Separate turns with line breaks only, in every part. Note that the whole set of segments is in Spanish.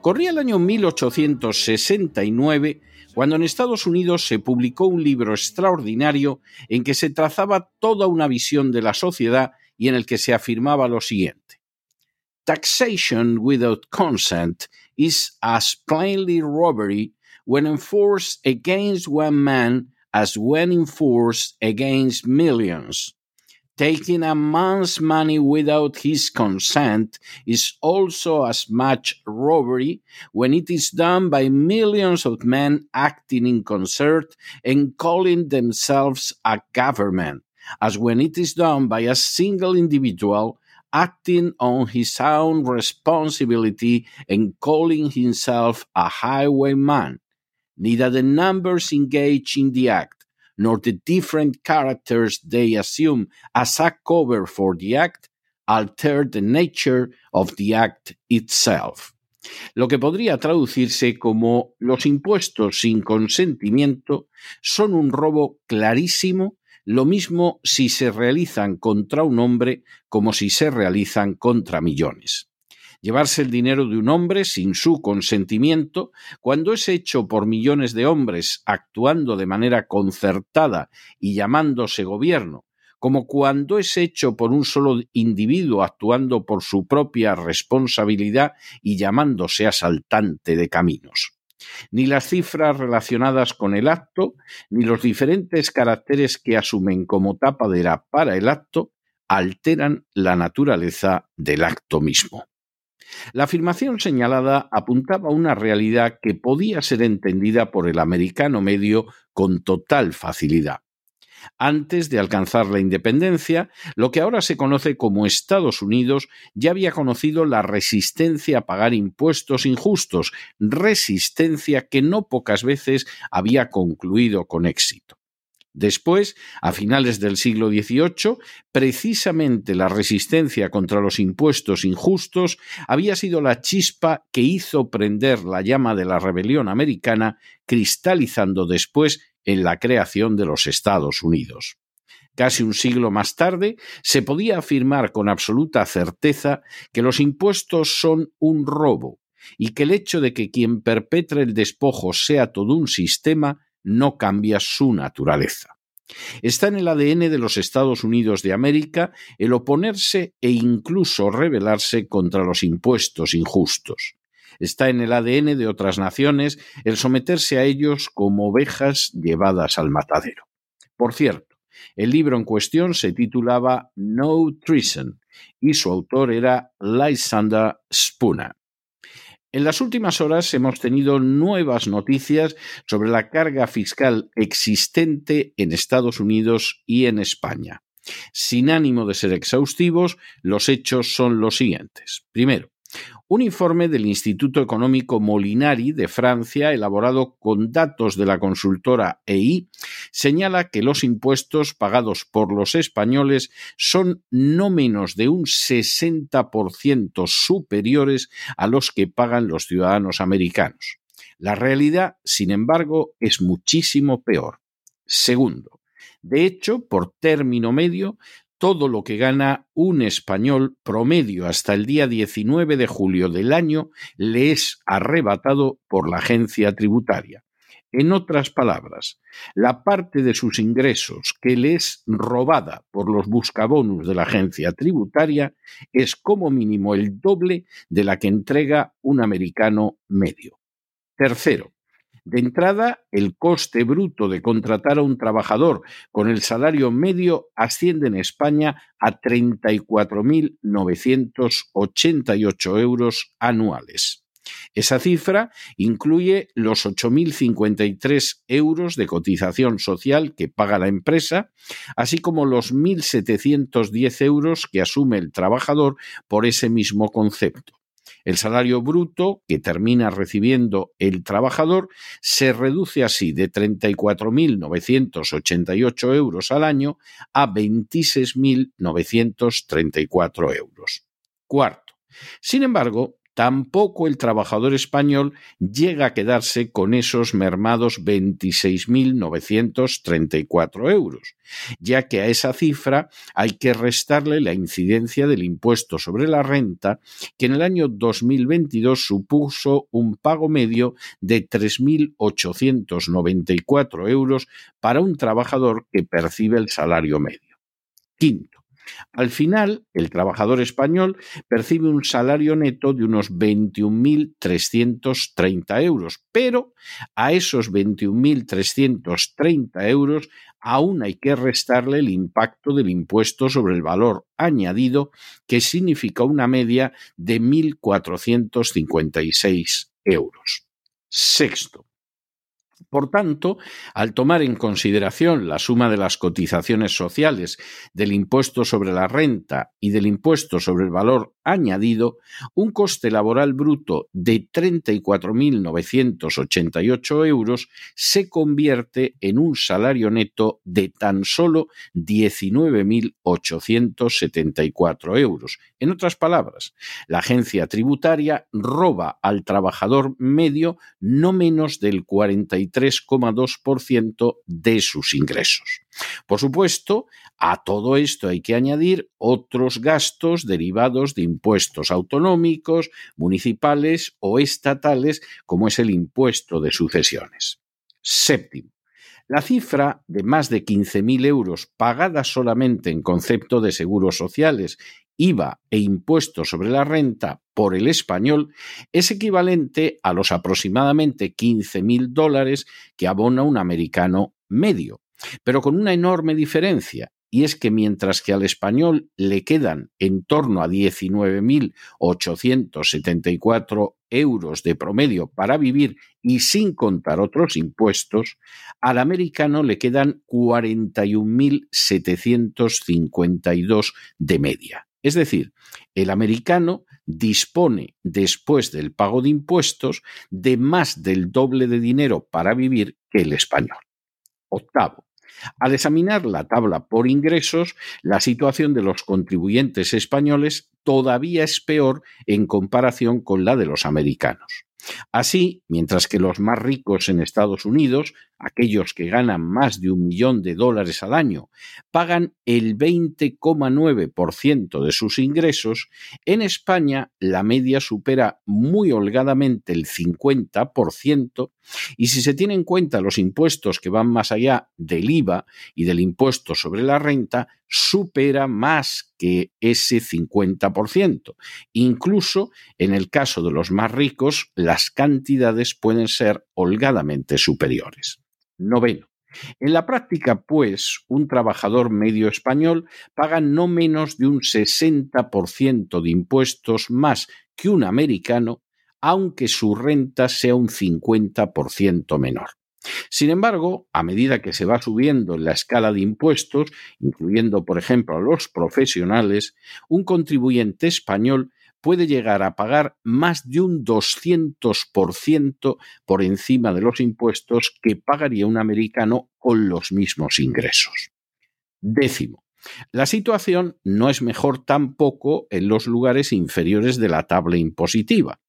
Corría el año 1869 cuando en Estados Unidos se publicó un libro extraordinario en que se trazaba toda una visión de la sociedad y en el que se afirmaba lo siguiente. Taxation without consent is as plainly robbery when enforced against one man as when enforced against millions. Taking a man's money without his consent is also as much robbery when it is done by millions of men acting in concert and calling themselves a government, as when it is done by a single individual acting on his own responsibility and calling himself a highwayman. Neither the numbers engaged in the act nor the different characters they assume as a cover for the act alter the nature of the act itself. Lo que podría traducirse como los impuestos sin consentimiento son un robo clarísimo, lo mismo si se realizan contra un hombre como si se realizan contra millones llevarse el dinero de un hombre sin su consentimiento, cuando es hecho por millones de hombres actuando de manera concertada y llamándose gobierno, como cuando es hecho por un solo individuo actuando por su propia responsabilidad y llamándose asaltante de caminos. Ni las cifras relacionadas con el acto, ni los diferentes caracteres que asumen como tapadera para el acto, alteran la naturaleza del acto mismo. La afirmación señalada apuntaba a una realidad que podía ser entendida por el americano medio con total facilidad. Antes de alcanzar la independencia, lo que ahora se conoce como Estados Unidos ya había conocido la resistencia a pagar impuestos injustos, resistencia que no pocas veces había concluido con éxito. Después, a finales del siglo XVIII, precisamente la resistencia contra los impuestos injustos había sido la chispa que hizo prender la llama de la rebelión americana, cristalizando después en la creación de los Estados Unidos. Casi un siglo más tarde, se podía afirmar con absoluta certeza que los impuestos son un robo y que el hecho de que quien perpetre el despojo sea todo un sistema no cambia su naturaleza. Está en el ADN de los Estados Unidos de América el oponerse e incluso rebelarse contra los impuestos injustos. Está en el ADN de otras naciones el someterse a ellos como ovejas llevadas al matadero. Por cierto, el libro en cuestión se titulaba No Treason y su autor era Lysander Spooner. En las últimas horas hemos tenido nuevas noticias sobre la carga fiscal existente en Estados Unidos y en España. Sin ánimo de ser exhaustivos, los hechos son los siguientes. Primero, un informe del Instituto Económico Molinari de Francia, elaborado con datos de la consultora EI, señala que los impuestos pagados por los españoles son no menos de un 60% superiores a los que pagan los ciudadanos americanos. La realidad, sin embargo, es muchísimo peor. Segundo, de hecho, por término medio, todo lo que gana un español promedio hasta el día 19 de julio del año le es arrebatado por la agencia tributaria. En otras palabras, la parte de sus ingresos que le es robada por los buscabonus de la agencia tributaria es como mínimo el doble de la que entrega un americano medio. Tercero, de entrada, el coste bruto de contratar a un trabajador con el salario medio asciende en España a 34.988 euros anuales. Esa cifra incluye los 8.053 euros de cotización social que paga la empresa, así como los 1.710 euros que asume el trabajador por ese mismo concepto. El salario bruto que termina recibiendo el trabajador se reduce así de 34.988 euros al año a 26.934 euros. Cuarto. Sin embargo, tampoco el trabajador español llega a quedarse con esos mermados 26.934 euros, ya que a esa cifra hay que restarle la incidencia del impuesto sobre la renta, que en el año 2022 supuso un pago medio de 3.894 euros para un trabajador que percibe el salario medio. Quinto, al final, el trabajador español percibe un salario neto de unos 21.330 euros, pero a esos 21.330 euros aún hay que restarle el impacto del impuesto sobre el valor añadido, que significa una media de 1.456 euros. Sexto, por tanto, al tomar en consideración la suma de las cotizaciones sociales, del impuesto sobre la renta y del impuesto sobre el valor añadido, un coste laboral bruto de 34.988 euros se convierte en un salario neto de tan solo 19.874 euros. En otras palabras, la agencia tributaria roba al trabajador medio no menos del 43,2% de sus ingresos. Por supuesto, a todo esto hay que añadir otros gastos derivados de impuestos autonómicos, municipales o estatales, como es el impuesto de sucesiones. Séptimo, La cifra de más de 15.000 euros pagada solamente en concepto de seguros sociales, IVA e impuestos sobre la renta por el español es equivalente a los aproximadamente 15.000 dólares que abona un americano medio, pero con una enorme diferencia y es que mientras que al español le quedan en torno a 19.874 euros de promedio para vivir y sin contar otros impuestos, al americano le quedan 41.752 de media. Es decir, el americano dispone, después del pago de impuestos, de más del doble de dinero para vivir que el español. Octavo, al examinar la tabla por ingresos, la situación de los contribuyentes españoles todavía es peor en comparación con la de los americanos. Así, mientras que los más ricos en Estados Unidos, aquellos que ganan más de un millón de dólares al año, pagan el 20,9% de sus ingresos, en España la media supera muy holgadamente el 50%, y si se tienen en cuenta los impuestos que van más allá del IVA y del impuesto sobre la renta, supera más que ese 50%. Incluso en el caso de los más ricos, las cantidades pueden ser holgadamente superiores. Noveno. En la práctica, pues, un trabajador medio español paga no menos de un 60% de impuestos más que un americano, aunque su renta sea un 50% menor. Sin embargo, a medida que se va subiendo en la escala de impuestos, incluyendo, por ejemplo, a los profesionales, un contribuyente español puede llegar a pagar más de un 200% por encima de los impuestos que pagaría un americano con los mismos ingresos. Décimo. La situación no es mejor tampoco en los lugares inferiores de la tabla impositiva.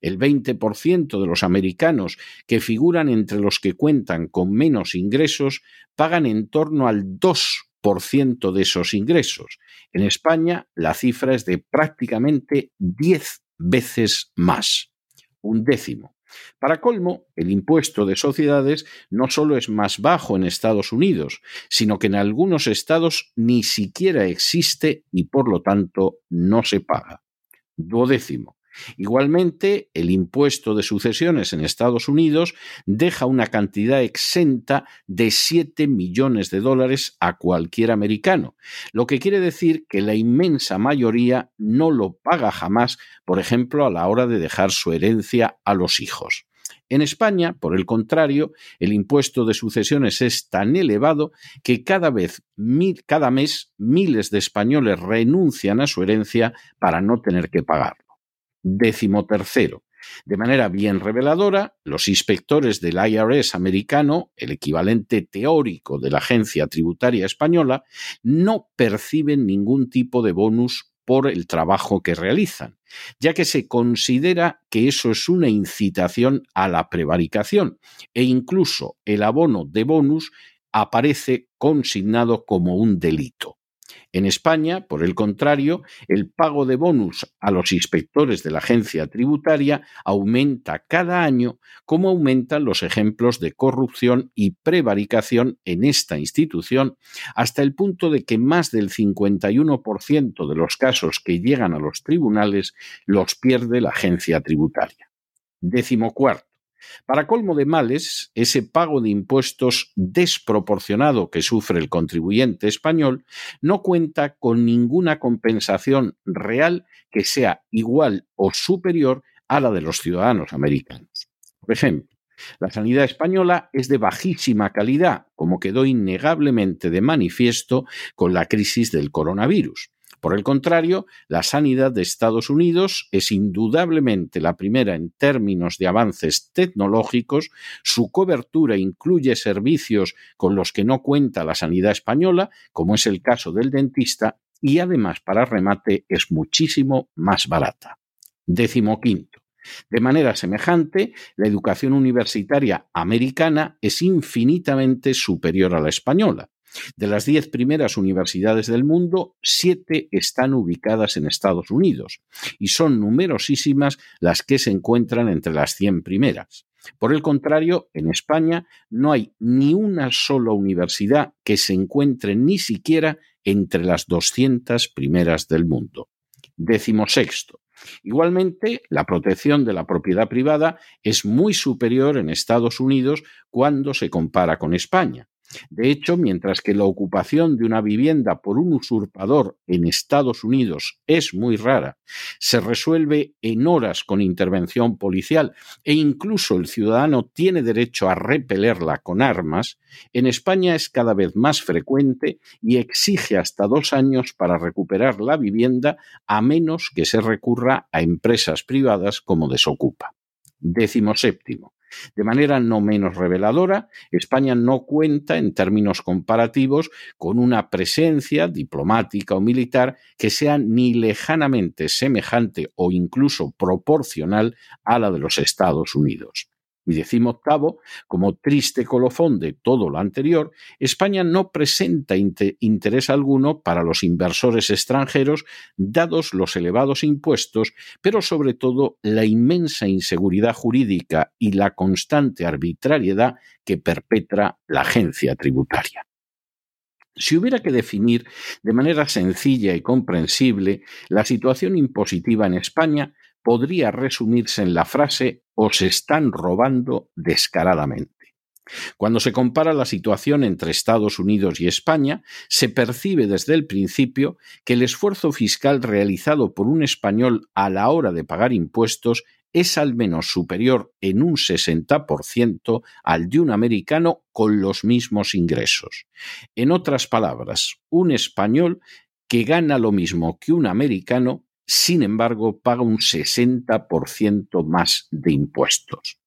El 20% de los americanos que figuran entre los que cuentan con menos ingresos pagan en torno al 2% de esos ingresos. En España la cifra es de prácticamente 10 veces más, un décimo. Para colmo, el impuesto de sociedades no solo es más bajo en Estados Unidos, sino que en algunos estados ni siquiera existe y por lo tanto no se paga. Duodécimo. Igualmente, el impuesto de sucesiones en Estados Unidos deja una cantidad exenta de 7 millones de dólares a cualquier americano, lo que quiere decir que la inmensa mayoría no lo paga jamás, por ejemplo, a la hora de dejar su herencia a los hijos. En España, por el contrario, el impuesto de sucesiones es tan elevado que cada vez, cada mes, miles de españoles renuncian a su herencia para no tener que pagar. Décimo tercero. De manera bien reveladora, los inspectores del IRS americano, el equivalente teórico de la agencia tributaria española, no perciben ningún tipo de bonus por el trabajo que realizan, ya que se considera que eso es una incitación a la prevaricación e incluso el abono de bonus aparece consignado como un delito. En España, por el contrario, el pago de bonus a los inspectores de la agencia tributaria aumenta cada año, como aumentan los ejemplos de corrupción y prevaricación en esta institución, hasta el punto de que más del 51% de los casos que llegan a los tribunales los pierde la agencia tributaria. Décimo cuarto. Para colmo de males, ese pago de impuestos desproporcionado que sufre el contribuyente español no cuenta con ninguna compensación real que sea igual o superior a la de los ciudadanos americanos. Por ejemplo, la sanidad española es de bajísima calidad, como quedó innegablemente de manifiesto con la crisis del coronavirus. Por el contrario, la sanidad de Estados Unidos es indudablemente la primera en términos de avances tecnológicos, su cobertura incluye servicios con los que no cuenta la sanidad española, como es el caso del dentista, y además, para remate, es muchísimo más barata. Décimo quinto. De manera semejante, la educación universitaria americana es infinitamente superior a la española. De las diez primeras universidades del mundo, siete están ubicadas en Estados Unidos y son numerosísimas las que se encuentran entre las cien primeras. Por el contrario, en España no hay ni una sola universidad que se encuentre ni siquiera entre las 200 primeras del mundo. Décimo sexto. Igualmente, la protección de la propiedad privada es muy superior en Estados Unidos cuando se compara con España. De hecho, mientras que la ocupación de una vivienda por un usurpador en Estados Unidos es muy rara, se resuelve en horas con intervención policial e incluso el ciudadano tiene derecho a repelerla con armas, en España es cada vez más frecuente y exige hasta dos años para recuperar la vivienda a menos que se recurra a empresas privadas como desocupa. Décimo séptimo. De manera no menos reveladora, España no cuenta en términos comparativos con una presencia diplomática o militar que sea ni lejanamente semejante o incluso proporcional a la de los Estados Unidos. Y octavo, como triste colofón de todo lo anterior, España no presenta interés alguno para los inversores extranjeros, dados los elevados impuestos, pero sobre todo la inmensa inseguridad jurídica y la constante arbitrariedad que perpetra la agencia tributaria. Si hubiera que definir de manera sencilla y comprensible la situación impositiva en España, podría resumirse en la frase os están robando descaradamente. Cuando se compara la situación entre Estados Unidos y España, se percibe desde el principio que el esfuerzo fiscal realizado por un español a la hora de pagar impuestos es al menos superior en un 60% al de un americano con los mismos ingresos. En otras palabras, un español que gana lo mismo que un americano sin embargo, paga un 60% más de impuestos.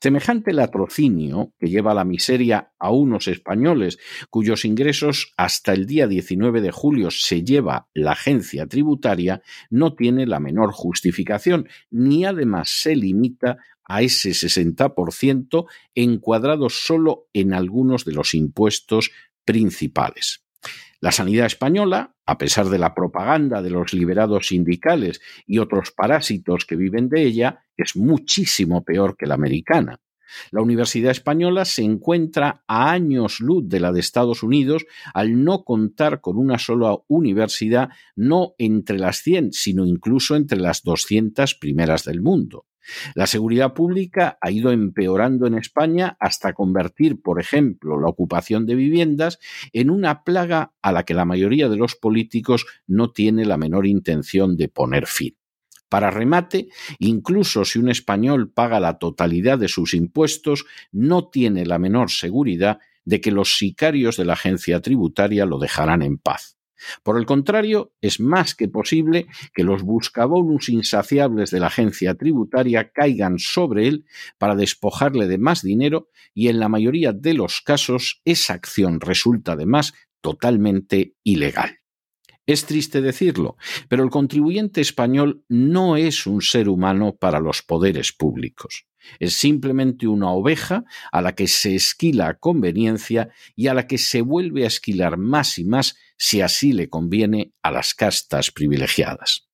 Semejante latrocinio que lleva a la miseria a unos españoles cuyos ingresos hasta el día 19 de julio se lleva la agencia tributaria no tiene la menor justificación, ni además se limita a ese 60% encuadrado solo en algunos de los impuestos principales. La sanidad española, a pesar de la propaganda de los liberados sindicales y otros parásitos que viven de ella, es muchísimo peor que la americana. La Universidad Española se encuentra a años luz de la de Estados Unidos al no contar con una sola universidad, no entre las 100, sino incluso entre las 200 primeras del mundo. La seguridad pública ha ido empeorando en España hasta convertir, por ejemplo, la ocupación de viviendas en una plaga a la que la mayoría de los políticos no tiene la menor intención de poner fin. Para remate, incluso si un español paga la totalidad de sus impuestos, no tiene la menor seguridad de que los sicarios de la agencia tributaria lo dejarán en paz. Por el contrario, es más que posible que los buscabonus insaciables de la agencia tributaria caigan sobre él para despojarle de más dinero y en la mayoría de los casos esa acción resulta además totalmente ilegal. Es triste decirlo, pero el contribuyente español no es un ser humano para los poderes públicos. Es simplemente una oveja a la que se esquila a conveniencia y a la que se vuelve a esquilar más y más si así le conviene a las castas privilegiadas.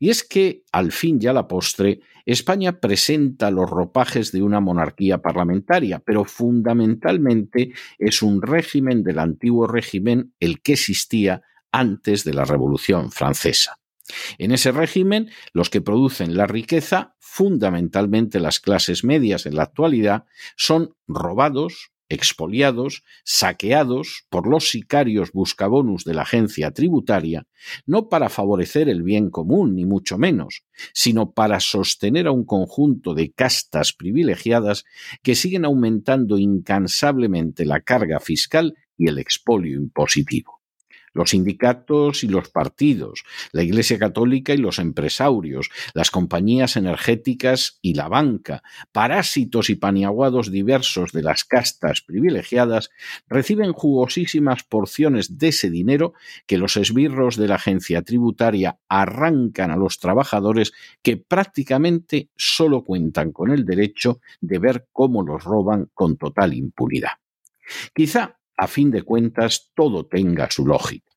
Y es que, al fin y a la postre, España presenta los ropajes de una monarquía parlamentaria, pero fundamentalmente es un régimen del antiguo régimen el que existía antes de la Revolución Francesa. En ese régimen, los que producen la riqueza, fundamentalmente las clases medias en la actualidad, son robados, expoliados, saqueados por los sicarios buscabonus de la agencia tributaria, no para favorecer el bien común, ni mucho menos, sino para sostener a un conjunto de castas privilegiadas que siguen aumentando incansablemente la carga fiscal y el expolio impositivo los sindicatos y los partidos, la Iglesia Católica y los empresarios, las compañías energéticas y la banca, parásitos y paniaguados diversos de las castas privilegiadas, reciben jugosísimas porciones de ese dinero que los esbirros de la agencia tributaria arrancan a los trabajadores que prácticamente solo cuentan con el derecho de ver cómo los roban con total impunidad. Quizá a fin de cuentas todo tenga su lógica.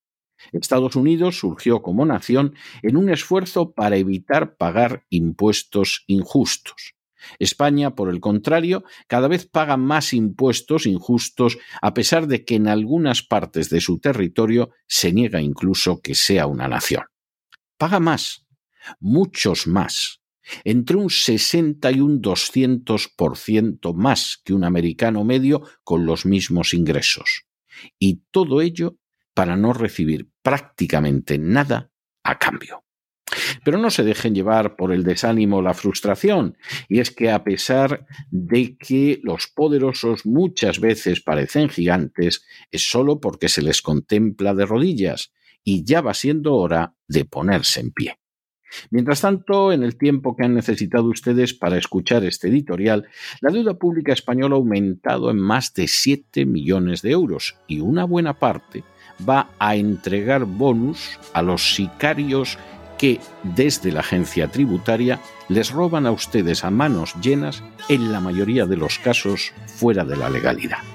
Estados Unidos surgió como nación en un esfuerzo para evitar pagar impuestos injustos. España, por el contrario, cada vez paga más impuestos injustos a pesar de que en algunas partes de su territorio se niega incluso que sea una nación. Paga más, muchos más, entre un 60 y un 200% más que un americano medio con los mismos ingresos. Y todo ello para no recibir prácticamente nada a cambio. Pero no se dejen llevar por el desánimo la frustración, y es que a pesar de que los poderosos muchas veces parecen gigantes, es solo porque se les contempla de rodillas, y ya va siendo hora de ponerse en pie. Mientras tanto, en el tiempo que han necesitado ustedes para escuchar este editorial, la deuda pública española ha aumentado en más de 7 millones de euros y una buena parte va a entregar bonus a los sicarios que desde la agencia tributaria les roban a ustedes a manos llenas, en la mayoría de los casos fuera de la legalidad.